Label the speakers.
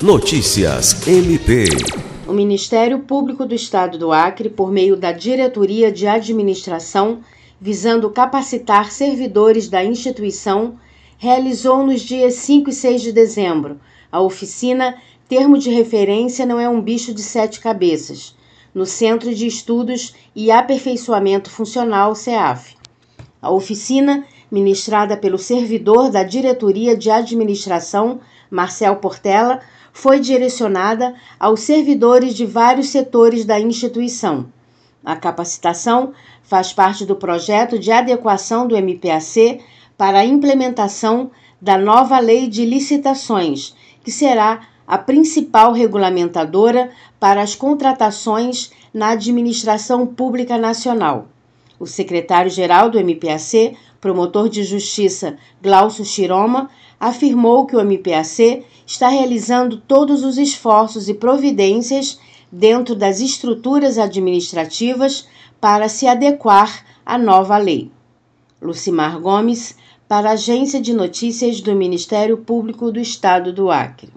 Speaker 1: Notícias MP.
Speaker 2: O Ministério Público do Estado do Acre, por meio da Diretoria de Administração, visando capacitar servidores da instituição, realizou nos dias 5 e 6 de dezembro a oficina Termo de Referência Não é um Bicho de Sete Cabeças, no Centro de Estudos e Aperfeiçoamento Funcional, CEAF. A oficina, ministrada pelo servidor da Diretoria de Administração, Marcel Portela, foi direcionada aos servidores de vários setores da instituição. A capacitação faz parte do projeto de adequação do MPAC para a implementação da nova Lei de Licitações, que será a principal regulamentadora para as contratações na administração pública nacional. O secretário-geral do MPAC, promotor de justiça Glaucio Chiroma, afirmou que o MPAC está realizando todos os esforços e providências dentro das estruturas administrativas para se adequar à nova lei. Lucimar Gomes, para a Agência de Notícias do Ministério Público do Estado do Acre.